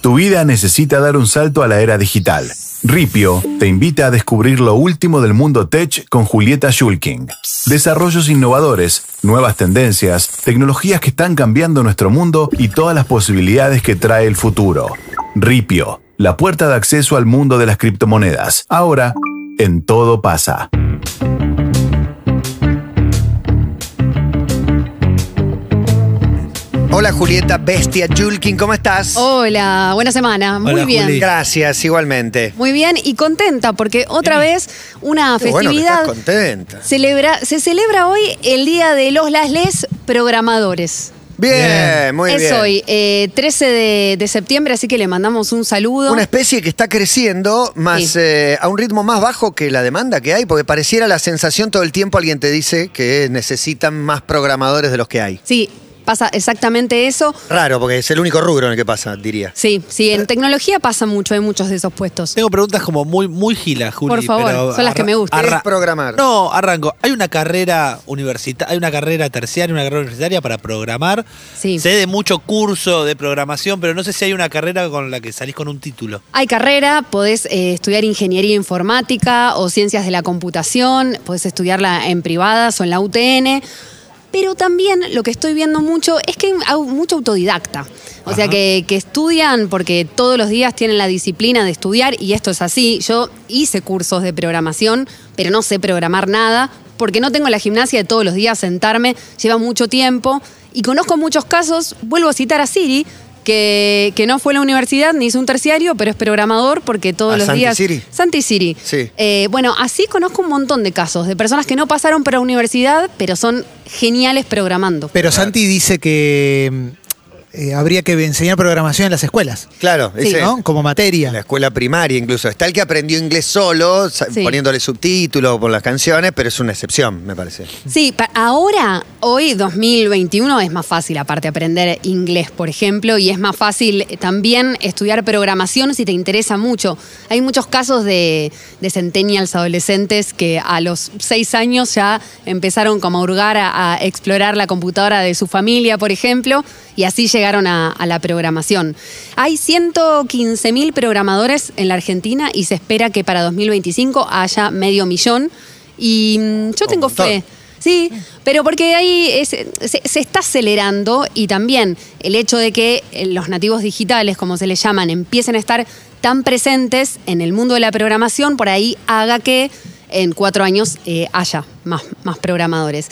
Tu vida necesita dar un salto a la era digital. Ripio te invita a descubrir lo último del mundo tech con Julieta Schulking. Desarrollos innovadores, nuevas tendencias, tecnologías que están cambiando nuestro mundo y todas las posibilidades que trae el futuro. Ripio, la puerta de acceso al mundo de las criptomonedas. Ahora, en todo pasa. Hola Julieta Bestia Julkin, ¿cómo estás? Hola, buena semana. Muy Hola, bien. Juli. Gracias, igualmente. Muy bien y contenta porque otra vez una Qué bueno que festividad estás contenta. celebra, se celebra hoy el Día de los Lasles Programadores. Bien, Bien. muy es bien. hoy, eh, 13 de, de septiembre, así que le mandamos un saludo. Una especie que está creciendo más Sí. eh, a un ritmo más bajo que la demanda que hay, porque pareciera la sensación todo el tiempo alguien te dice que necesitan más programadores de los que hay. Sí, pasa exactamente eso. Raro, porque es el único rubro en el que pasa, diría. Sí, sí, en tecnología pasa mucho, hay muchos de esos puestos. Tengo preguntas como muy, muy gilas, Juli. Por favor, pero son las que me gustan. ¿Qué arra- es programar? No, arranco. Hay una carrera universitaria, hay una carrera terciaria, una carrera universitaria para programar. Sí. Sé de mucho curso de programación, pero no sé si hay una carrera con la que salís con un título. Hay carrera, podés eh, estudiar ingeniería informática o ciencias de la computación, podés estudiarla en privadas o en la UTN, pero también lo que estoy viendo mucho es que hay mucho autodidacta. O sea, que, que estudian porque todos los días tienen la disciplina de estudiar y esto es así. Yo hice cursos de programación, pero no sé programar nada porque no tengo la gimnasia de todos los días sentarme, lleva mucho tiempo y conozco muchos casos, vuelvo a citar a Siri, que, que no fue a la universidad ni hizo un terciario, pero es programador porque todos ¿A los Santi días. Siri? Santi Siri. Sí. Eh, bueno, así conozco un montón de casos de personas que no pasaron por la universidad, pero son geniales programando. Pero Santi dice que eh, habría que enseñar programación en las escuelas, Claro, Sí, ese- ¿no? Como en la materia. escuela primaria incluso. Está el que aprendió inglés solo, Sí. poniéndole subtítulos por las canciones, pero es una excepción, me parece. Sí, ahora, hoy 2021, es más fácil aparte aprender inglés, por ejemplo, y es más fácil eh, también estudiar programación si te interesa mucho. Hay muchos casos de, de centennials adolescentes que a los seis años ya empezaron como a hurgar, a, a explorar la computadora de su familia, por ejemplo, y así llegaron a, a la programación. Hay 115 mil programadores en la Argentina y se espera que para 2025 haya medio millón. Y mm, yo tengo fe. Sí, pero porque ahí es- se, se está acelerando y también el hecho de que eh, los nativos digitales, como se les llaman, empiecen a estar tan presentes en el mundo de la programación, por ahí haga que en cuatro años eh, haya más, más programadores.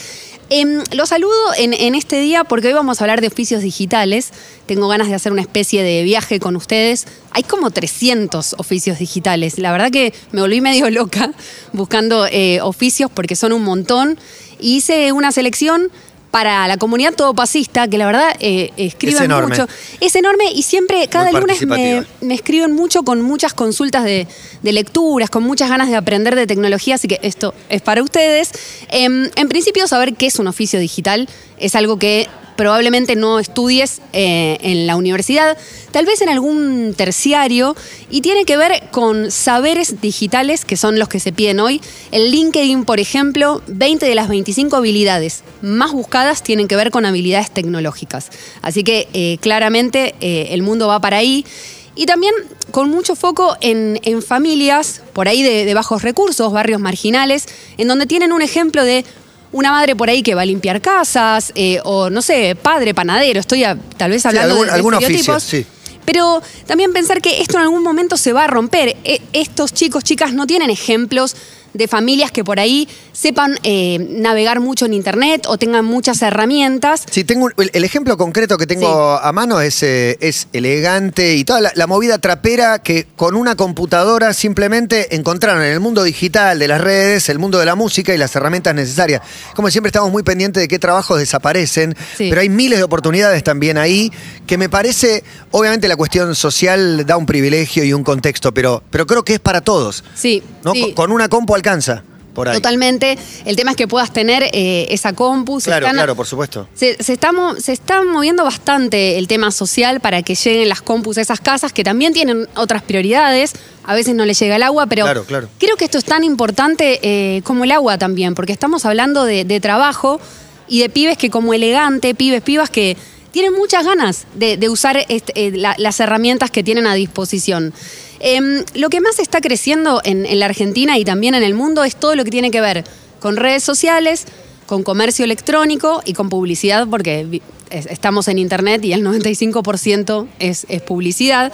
Em, lo saludo en, en este día porque hoy vamos a hablar de oficios digitales. Tengo ganas de hacer una especie de viaje con ustedes. Hay como 300 oficios digitales. La verdad que me volví medio loca buscando eh, oficios porque son un montón. Hice una selección para la comunidad todopasista, que la verdad eh, escriben Es enorme. mucho. Es enorme y siempre, cada Muy lunes me, escriben mucho con muchas consultas de, de lecturas, con muchas ganas de aprender de tecnología, así que esto es para ustedes. Em, en principio, saber qué es un oficio digital es algo que probablemente no estudies eh, en la universidad, tal vez en algún terciario, y tiene que ver con saberes digitales, que son los que se piden hoy. El LinkedIn, por ejemplo, 20 de las 25 habilidades más buscadas tienen que ver con habilidades tecnológicas. Así que eh, claramente eh, el mundo va para ahí. Y también con mucho foco en, en familias, por ahí de bajos recursos, barrios marginales, en donde tienen un ejemplo de una madre por ahí que va a limpiar casas, eh, o no sé, padre panadero, estoy a- tal vez hablando algún- de, de algún oficio, estereotipos. sí. Pero también pensar que esto en algún momento se va a romper. E- estos chicos, chicas, no tienen ejemplos de familias que por ahí sepan eh, navegar mucho en internet o tengan muchas herramientas. Sí, tengo un- el, el ejemplo concreto que tengo a mano es, eh, es elegante y toda la, la movida trapera que con una computadora simplemente encontraron en el mundo digital de las redes, el mundo de la música y las herramientas necesarias. Como siempre estamos muy pendientes de qué trabajos desaparecen, Sí. pero hay miles de oportunidades también ahí que me parece, obviamente la cuestión social da un privilegio y un contexto, pero, pero creo que es para todos. Sí, ¿no? sí. Con, con una compu alcanza por ahí. Totalmente. El tema es que puedas tener eh, esa compu. se Claro, están- claro, por supuesto. Se, se está, se está moviendo bastante el tema social para que lleguen las compus a esas casas que también tienen otras prioridades. A veces no les llega el agua, pero Claro, claro. creo que esto es tan importante eh, como el agua también, porque estamos hablando de, de trabajo y de pibes que como elegante, pibes, pibas que tienen muchas ganas de, de usar este, eh, la- las herramientas que tienen a disposición. Em, lo que más está creciendo en, la Argentina y también en el mundo es todo lo que tiene que ver con redes sociales, con comercio electrónico y con publicidad, porque estamos en Internet y el 95% es, es publicidad.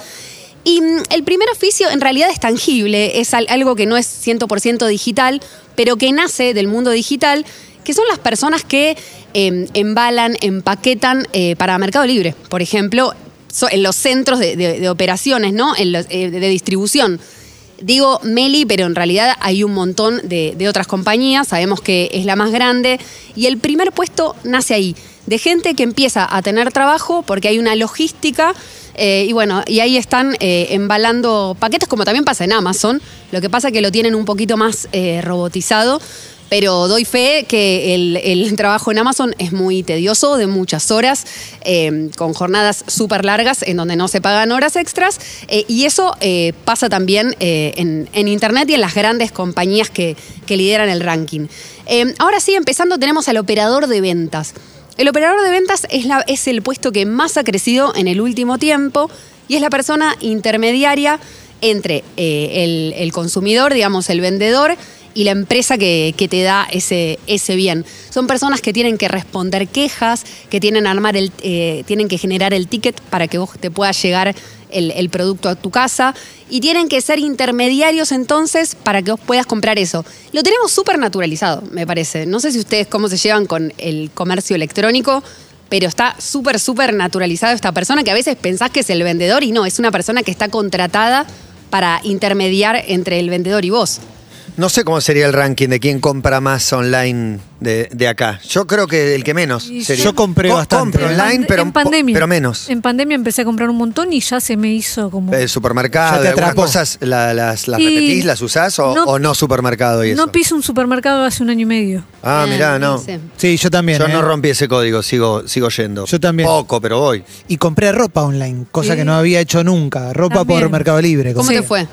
Y mm, el primer oficio en realidad es tangible, es al- algo que no es 100% digital, pero que nace del mundo digital, que son las personas que eh, embalan, empaquetan eh, para Mercado Libre, por ejemplo, en los centros de, operaciones, ¿no? En los, eh, de distribución. Digo Meli, pero en realidad hay un montón de, otras compañías, sabemos que es la más grande, y el primer puesto nace ahí, de gente que empieza a tener trabajo porque hay una logística, eh, y bueno, y ahí están eh, embalando paquetes, como también pasa en Amazon, lo que pasa que lo tienen un poquito más eh, robotizado. Pero doy fe que el, trabajo en Amazon es muy tedioso, de muchas horas, eh, con jornadas súper largas en donde no se pagan horas extras. eh, y eso eh, pasa también eh, en, Internet y en las grandes compañías que, lideran el ranking. Eh, ahora sí, empezando, tenemos al operador de ventas. El operador de ventas es, el puesto que más ha crecido en el último tiempo y es la persona intermediaria entre el consumidor, digamos, el vendedor, y la empresa que, te da ese, ese bien. Son personas que tienen que responder quejas, que tienen, armar el, eh, tienen que generar el ticket para que vos te pueda llegar el, el producto a tu casa y tienen que ser intermediarios entonces para que vos puedas comprar eso. Lo tenemos súper naturalizado, me parece. No sé si ustedes cómo se llevan con el comercio electrónico, pero está súper, súper naturalizado esta persona que a veces pensás que es el vendedor y no, es una persona que está contratada para intermediar entre el vendedor y vos. No sé cómo sería el ranking de quién compra más online de, de acá. Yo creo que el que menos sería. yo compré Co- bastante. Compro online, pero, en pandemia. pero menos. En pandemia empecé a comprar un montón y ya se me hizo como. El supermercado, Ya te algunas cosas la- las, las Y- repetís, las usás o no- o no supermercado y eso. no piso un supermercado hace un año y medio. ah, mirá, no. sí. Sí, yo también. Yo ¿eh? no rompí ese código, sigo, sigo yendo. Yo también. Poco, pero voy. Y compré ropa online, cosa Sí. que no había hecho nunca. Ropa También. por Mercado Libre. ¿Cómo compré. te fue?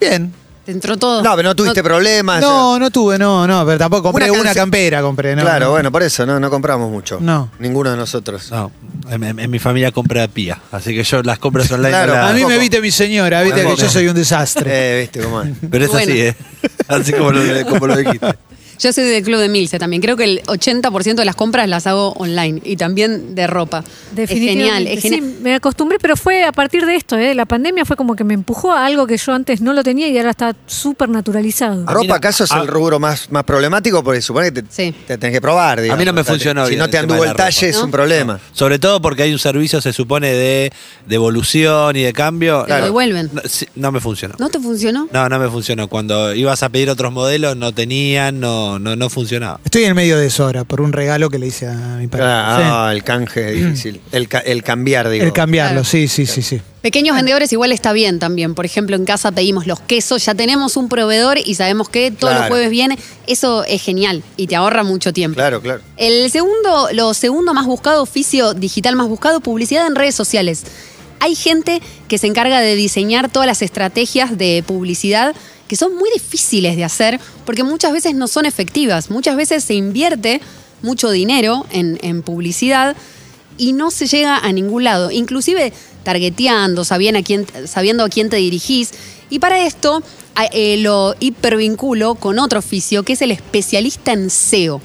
Bien. ¿Te entró todo? No, pero no tuviste problemas. No, no tuve, no, no, pero tampoco compré Una campera, compré, no. claro, no. bueno, por eso no, no compramos mucho. No. Ninguno de nosotros. No, en, en- en mi familia compra pía, así que yo las compras online. Claro, no las- A mí me Tampoco. viste mi señora, viste que Tampoco. yo soy un desastre. Eh, viste cómo es. Pero es Bueno. así, ¿eh? Así como lo, como lo dijiste. Yo soy del club de Milce también. Creo que el 80% de las compras las hago online y también de ropa. Es genial, Definitivamente. es genial. Sí, me acostumbré, pero fue a partir de esto, ¿eh? La pandemia fue como que me empujó a algo que yo antes no lo tenía y ahora está súper naturalizado. ¿Ropa mira, acaso es a- el rubro más, más problemático? Porque supone que te, Sí. te tenés que probar. digamos. A mí no me O sea, funcionó Si bien no te anduvo el talle ropa. es un ¿No? problema. Sobre todo porque hay un servicio, se supone, de devolución y de cambio. Te lo devuelven. No, sí, no me funcionó. ¿No te funcionó? No, no me funcionó. Cuando ibas a pedir otros modelos, no tenían, no, no, no funcionaba. Estoy en medio de eso ahora, por un regalo que le hice a mi padre. Ah, el canje difícil. El, ca- el cambiar, Sí. digo. El cambiarlo, Claro. sí, sí, sí, sí. Pequeños vendedores igual está bien también. Por ejemplo, en casa pedimos los quesos, ya tenemos un proveedor y sabemos que todos los jueves viene. Eso es genial y te ahorra mucho tiempo. Claro, claro. El segundo, lo segundo más buscado, oficio digital más buscado, publicidad en redes sociales. Hay gente que se encarga de diseñar todas las estrategias de publicidad que son muy difíciles de hacer porque muchas veces no son efectivas. Muchas veces se invierte mucho dinero en, publicidad y no se llega a ningún lado. Inclusive targeteando, sabiendo a quién, sabiendo a quién te dirigís. Y para esto eh, lo hipervinculo con otro oficio que es el especialista en SEO.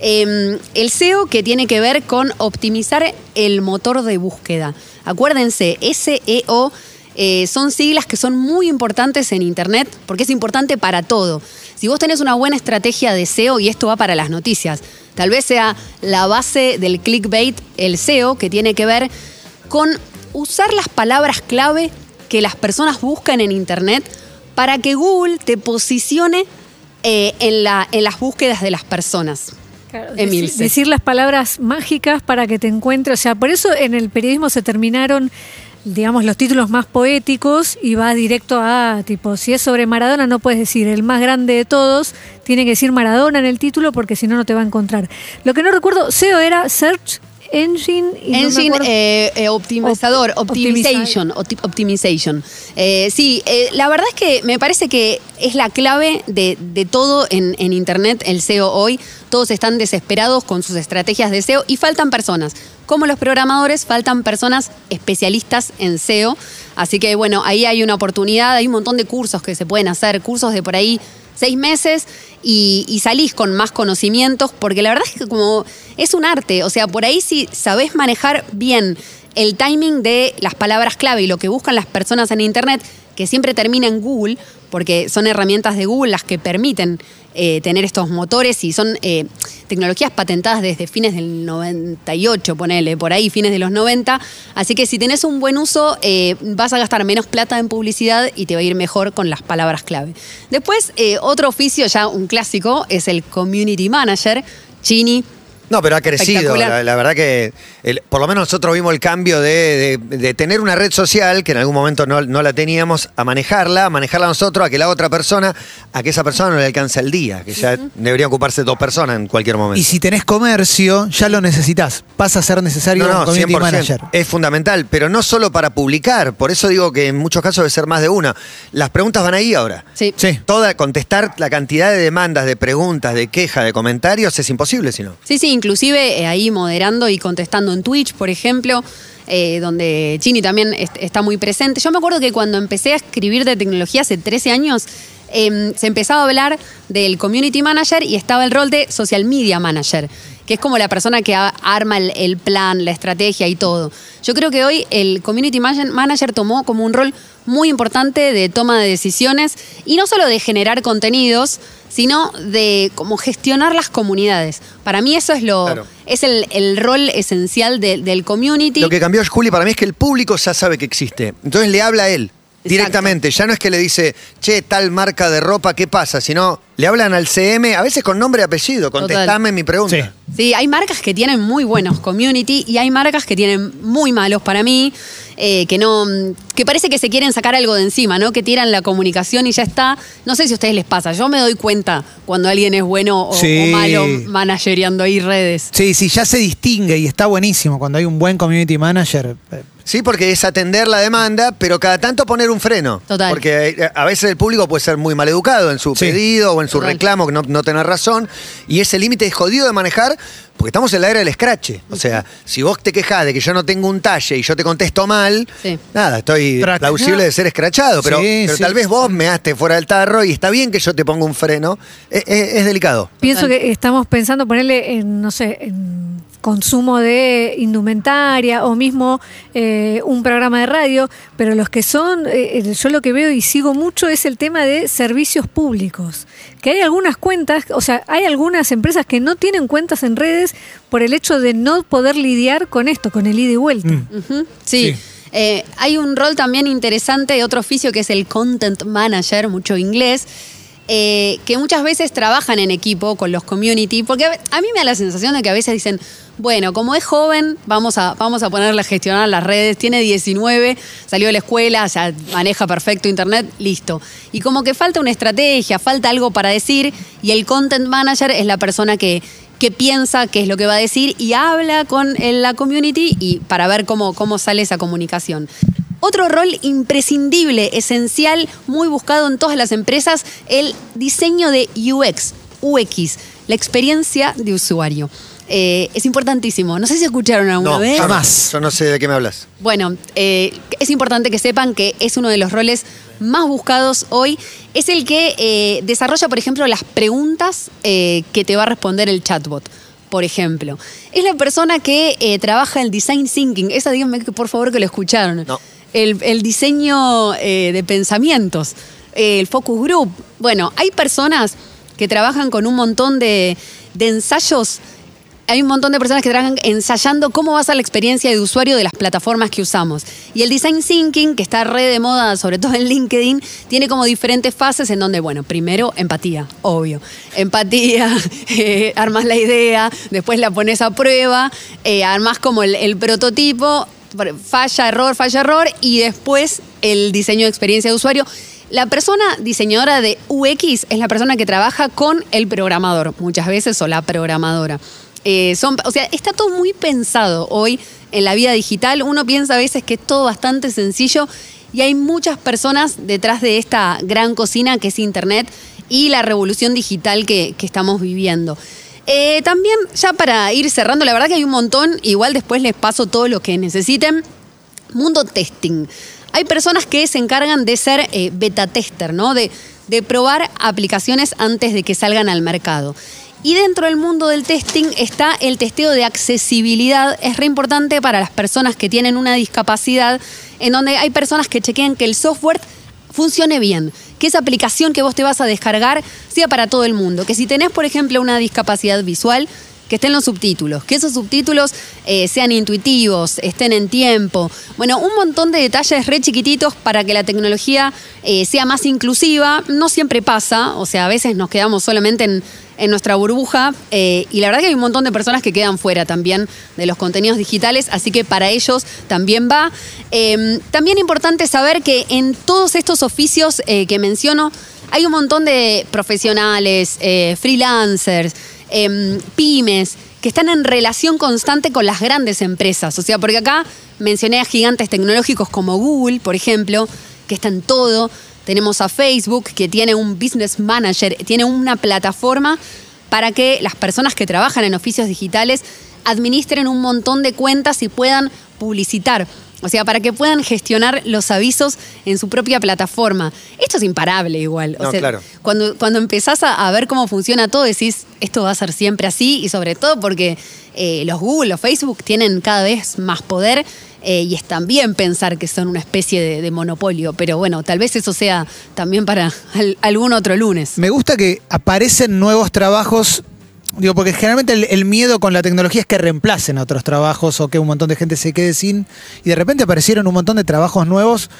Eh, el SEO que tiene que ver con optimizar el motor de búsqueda. Acuérdense, SEO eh, son siglas que son muy importantes en Internet porque es importante para todo. Si vos tenés una buena estrategia de SEO, y esto va para las noticias, tal vez sea la base del clickbait, el SEO, que tiene que ver con usar las palabras clave que las personas buscan en Internet para que Google te posicione eh, en, la, en las búsquedas de las personas. Claro, Emil, deci- sí. decir las palabras mágicas para que te encuentre. O sea, por eso en el periodismo se terminaron, digamos, los títulos más poéticos y va directo a, tipo, si es sobre Maradona, no puedes decir el más grande de todos, tiene que decir Maradona en el título porque si no, no te va a encontrar. Lo que no recuerdo, SEO era Search Engine y Engine eh, eh, optimizador, Op- optimization, opti- optimization. Eh, sí, eh, la verdad es que me parece que es la clave de, de todo en, en Internet, el SEO hoy. Todos están desesperados con sus estrategias de SEO y faltan personas. Como los programadores, faltan personas especialistas en SEO. Así que bueno, ahí hay una oportunidad, hay un montón de cursos que se pueden hacer, cursos de por ahí seis meses y, salís con más conocimientos, porque la verdad es que como es un arte, o sea, por ahí si sabés manejar bien el timing de las palabras clave y lo que buscan las personas en Internet, que siempre termina en Google, porque son herramientas de Google las que permiten eh, tener estos motores y son eh, tecnologías patentadas desde fines del 98, ponele, por ahí, fines de los 90. Así que si tenés un buen uso, eh, vas a gastar menos plata en publicidad y te va a ir mejor con las palabras clave. Después, otro oficio, ya un clásico, es el Community Manager. Chini, No, pero ha crecido. La, la verdad que el- por lo menos nosotros vimos el cambio de, de- de tener una red social, que en algún momento no, no la teníamos, a manejarla, a manejarla nosotros, a que la otra persona, a que esa persona no le alcance el día, que ya deberían ocuparse dos personas en cualquier momento. Y si tenés comercio, ya lo necesitas. Pasa a ser necesario No, no, un community 100%. manager. Es fundamental, pero no solo para publicar. Por eso digo que en muchos casos debe ser más de una. Las preguntas van ahí ahora. sí. Sí. Toda, contestar la cantidad de demandas, de preguntas, de quejas, de comentarios es imposible si no. Sí, sí, inclusive eh, ahí moderando y contestando en Twitch, por ejemplo, eh, donde Chini también est- está muy presente. Yo me acuerdo que cuando empecé a escribir de tecnología hace 13 años, eh, se empezaba a hablar del Community Manager y estaba el rol de Social Media Manager, que es como la persona que arma el, el plan, la estrategia y todo. Yo creo que hoy el Community Man- Manager tomó como un rol muy importante de toma de decisiones y no solo de generar contenidos, sino de como gestionar las comunidades. Para mí eso es lo Claro. es el, el rol esencial de- del community. Lo que cambió, Juli, para mí es que el público ya sabe que existe. Entonces le habla a él directamente. Ya no es que le dice, che, tal marca de ropa, ¿qué pasa? Sino le hablan al CM, a veces con nombre y apellido. Contestame mi pregunta. Sí. Sí, hay marcas que tienen muy buenos community y hay marcas que tienen muy malos para mí, eh, que no, que parece que se quieren sacar algo de encima, ¿no? Que tiran la comunicación y ya está. No sé si a ustedes les pasa, yo me doy cuenta cuando alguien es bueno o, Sí. o malo manageriando ahí redes. Sí, sí, ya se distingue y está buenísimo cuando hay un buen community manager. Sí, porque es atender la demanda, pero cada tanto poner un freno. Total. Porque eh, a veces el público puede ser muy mal educado en su Sí. pedido o en su Total. reclamo, que no, no tener razón. Y ese límite es jodido de manejar porque estamos en la era del escrache. O sea, si vos te quejás de que yo no tengo un talle y yo te contesto mal, Sí. nada, estoy Track. plausible de ser escrachado. Pero, Sí, pero sí. tal vez vos me measte fuera del tarro y está bien que yo te ponga un freno. Es, es- es delicado. Pienso Total. que estamos pensando ponerle en, no sé, en consumo de indumentaria o mismo eh, un programa de radio, pero los que son, eh, yo lo que veo y sigo mucho es el tema de servicios públicos, que hay algunas cuentas, o sea, hay algunas empresas que no tienen cuentas en redes por el hecho de no poder lidiar con esto, con el ida y vuelta. Mm. Sí. Eh, hay un rol también interesante de otro oficio que es el content manager, mucho inglés, eh, que muchas veces trabajan en equipo con los community, porque a, mí me da la sensación de que a veces dicen, bueno, como es joven, vamos a, vamos a ponerle a gestionar las redes, tiene 19, salió de la escuela, ya maneja perfecto internet, listo. Y como que falta una estrategia, falta algo para decir, y el content manager es la persona que que piensa qué es lo que va a decir y habla con la community y para ver cómo, cómo sale esa comunicación. Otro rol imprescindible, esencial, muy buscado en todas las empresas, el diseño de UX, UX, la experiencia de usuario. Eh, es importantísimo. No sé si escucharon alguna No, vez. Jamás. Yo no sé de qué me hablas. Bueno, eh, es importante que sepan que es uno de los roles más buscados hoy. Es el que eh, desarrolla, por ejemplo, las preguntas eh, que te va a responder el chatbot. Por ejemplo, es la persona que eh, trabaja el design thinking. Esa, díganme que por favor que lo escucharon. No. El, el diseño eh, de pensamientos, el focus group. Bueno, hay personas que trabajan con un montón de, de ensayos hay un montón de personas que trabajan ensayando cómo va a la experiencia de usuario de las plataformas que usamos. Y el design thinking, que está re de moda, sobre todo en LinkedIn, tiene como diferentes fases en donde, bueno, primero empatía, obvio. Empatía, eh, armas la idea, después la pones a prueba, eh, armas como el, el prototipo, falla, error, falla, error, y después el diseño de experiencia de usuario. La persona diseñadora de UX es la persona que trabaja con el programador, muchas veces, o la programadora. Eh, son, o sea, está todo muy pensado hoy en la vida digital. Uno piensa a veces que es todo bastante sencillo y hay muchas personas detrás de esta gran cocina que es Internet y la revolución digital que, estamos viviendo. Eh, también, ya para ir cerrando, la verdad que hay un montón, igual después les paso todo lo que necesiten. Mundo testing. Hay personas que se encargan de ser eh, beta tester, ¿no? De, de probar aplicaciones antes de que salgan al mercado. Y dentro del mundo del testing está el testeo de accesibilidad. Es re importante para las personas que tienen una discapacidad, en donde hay personas que chequean que el software funcione bien, que esa aplicación que vos te vas a descargar sea para todo el mundo. Que si tenés, por ejemplo, una discapacidad visual, que estén los subtítulos, que esos subtítulos eh, sean intuitivos, estén en tiempo. Bueno, un montón de detalles re chiquititos para que la tecnología eh, sea más inclusiva. No siempre pasa, o sea, a veces nos quedamos solamente en, en nuestra burbuja eh, y la verdad que hay un montón de personas que quedan fuera también de los contenidos digitales, así que para ellos también va. Eh, también importante saber que en todos estos oficios que menciono hay un montón de profesionales, freelancers, em, pymes, que están en relación constante con las grandes empresas. O sea, porque acá mencioné a gigantes tecnológicos como Google, por ejemplo, que está en todo. Tenemos a Facebook, que tiene un business manager, tiene una plataforma para que las personas que trabajan en oficios digitales administren un montón de cuentas y puedan publicitar. O sea, para que puedan gestionar los avisos en su propia plataforma. Esto es imparable igual. O No, sea, claro. cuando, cuando empezás a, a ver cómo funciona todo, decís, esto va a ser siempre así y sobre todo porque eh, los Google, los Facebook tienen cada vez más poder eh, y es también pensar que son una especie de, de monopolio. Pero bueno, tal vez eso sea también para al- algún otro lunes. Me gusta que aparecen nuevos trabajos. Digo, porque generalmente el, el miedo con la tecnología es que reemplacen otros trabajos o que un montón de gente se quede sin. Y de repente aparecieron un montón de trabajos nuevos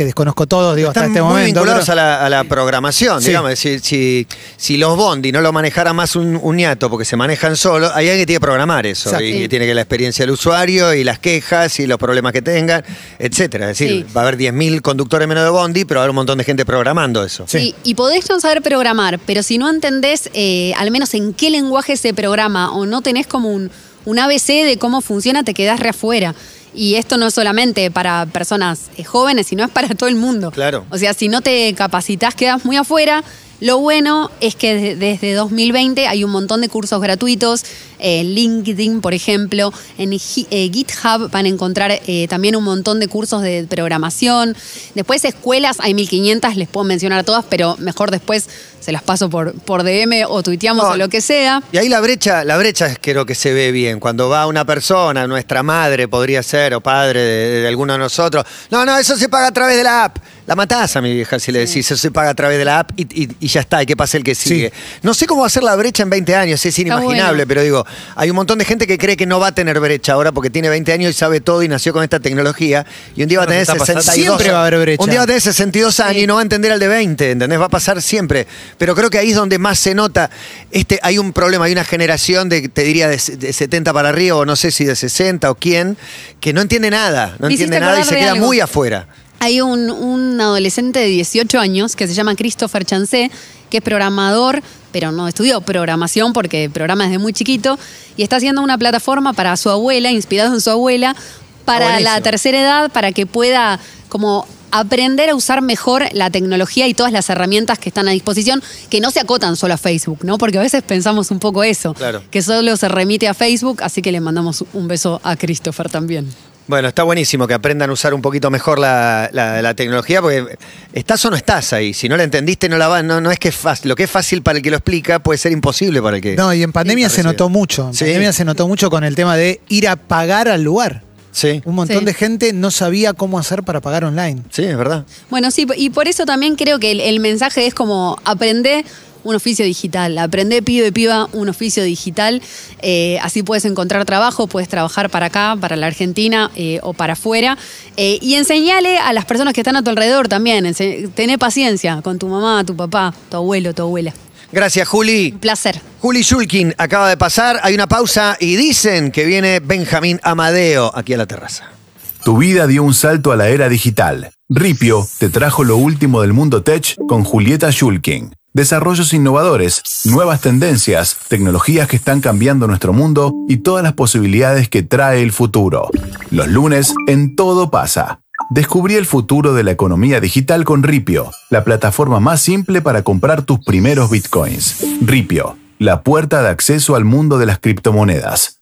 que desconozco todos, digo, hasta Están este muy momento. vinculados pero- a la, a la programación, Sí. digamos. Si, si, si los Bondi no lo manejara más un, un ñato porque se manejan solos, hay alguien que tiene que programar eso. Exacto. Y tiene que la experiencia del usuario y las quejas y los problemas que tengan, etcétera. Es decir, Sí. va a haber 10.000 conductores menos de Bondi, pero va a haber un montón de gente programando eso. Sí. Y, podés no saber programar, pero si no entendés eh, al menos en qué lenguaje se programa o no tenés como un, un ABC de cómo funciona, te quedás re afuera. Y esto no es solamente para personas eh, jóvenes, sino es para todo el mundo. Claro. O sea, si no te capacitas, quedas muy afuera. Lo bueno es que de- desde 2020 hay un montón de cursos gratuitos. eh, LinkedIn, por ejemplo. En eh, GitHub van a encontrar eh, también un montón de cursos de programación. Después escuelas, hay 1500, les puedo mencionar todas, pero mejor después se las paso por, por DM o tuiteamos No, o lo que sea. Y ahí la brecha, la brecha creo que se ve bien. Cuando va una persona, nuestra madre podría ser, o padre de, de alguno de nosotros. No, no, eso se paga a través de la app. La matás a mi vieja si le decís, eso se paga a través de la app y, y- y ya está, y que pase el que sigue. No sé cómo va a ser la brecha en 20 años, es inimaginable, bueno. pero digo, hay un montón de gente que cree que no va a tener brecha ahora porque tiene 20 años y sabe todo y nació con esta tecnología. Y un día va a tener está pasando. 62 Siempre va a haber brecha. Un día va a tener 62 años Sí. y no va a entender al de 20, ¿entendés? Va a pasar siempre. Pero creo que ahí es donde más se nota. Este, hay un problema, hay una generación de, te diría, de, de 70 para arriba, o no sé si de 60 o quién, que no entiende nada. No Me hiciste entiende nada y se queda algo. muy afuera. Hay un, un adolescente de 18 años que se llama Christopher Chancé, que es programador, pero no estudió programación porque programa desde muy chiquito, y está haciendo una plataforma para su abuela, inspirado en su abuela, para la tercera edad, para que pueda como aprender a usar mejor la tecnología y todas las herramientas que están a disposición, que no se acotan solo a Facebook, ¿no? Porque a veces pensamos un poco eso, Claro. que solo se remite a Facebook, así que le mandamos un beso a Christopher también. Bueno, está buenísimo que aprendan a usar un poquito mejor la, la- la tecnología, porque estás o no estás ahí. Si no la entendiste, no la va. No, no es que es fácil. Lo que es fácil para el que lo explica puede ser imposible para el que. No, y en pandemia Sí, se notó mucho. En Sí. pandemia se notó mucho con el tema de ir a pagar al lugar. Sí, Un montón Sí. de gente no sabía cómo hacer para pagar online. sí, es verdad. Bueno, sí, y por eso también creo que el, el mensaje es como aprende un oficio digital, aprende pibe piba un oficio digital, eh, así puedes encontrar trabajo, puedes trabajar para acá, para la Argentina eh, o para afuera, eh, y enseñale a las personas que están a tu alrededor también, ense- tené paciencia con tu mamá, tu papá, tu abuelo, tu abuela. Gracias, Juli. Un placer. Juli Shulkin acaba de pasar, hay una pausa y dicen que viene Benjamín Amadeo aquí a la terraza. Tu vida dio un salto a la era digital. Ripio te trajo lo último del mundo tech con Julieta Schulking. Desarrollos innovadores, nuevas tendencias, tecnologías que están cambiando nuestro mundo y todas las posibilidades que trae el futuro. Los lunes en Todo pasa. Descubrí el futuro de la economía digital con Ripio, la plataforma más simple para comprar tus primeros bitcoins. Ripio, la puerta de acceso al mundo de las criptomonedas.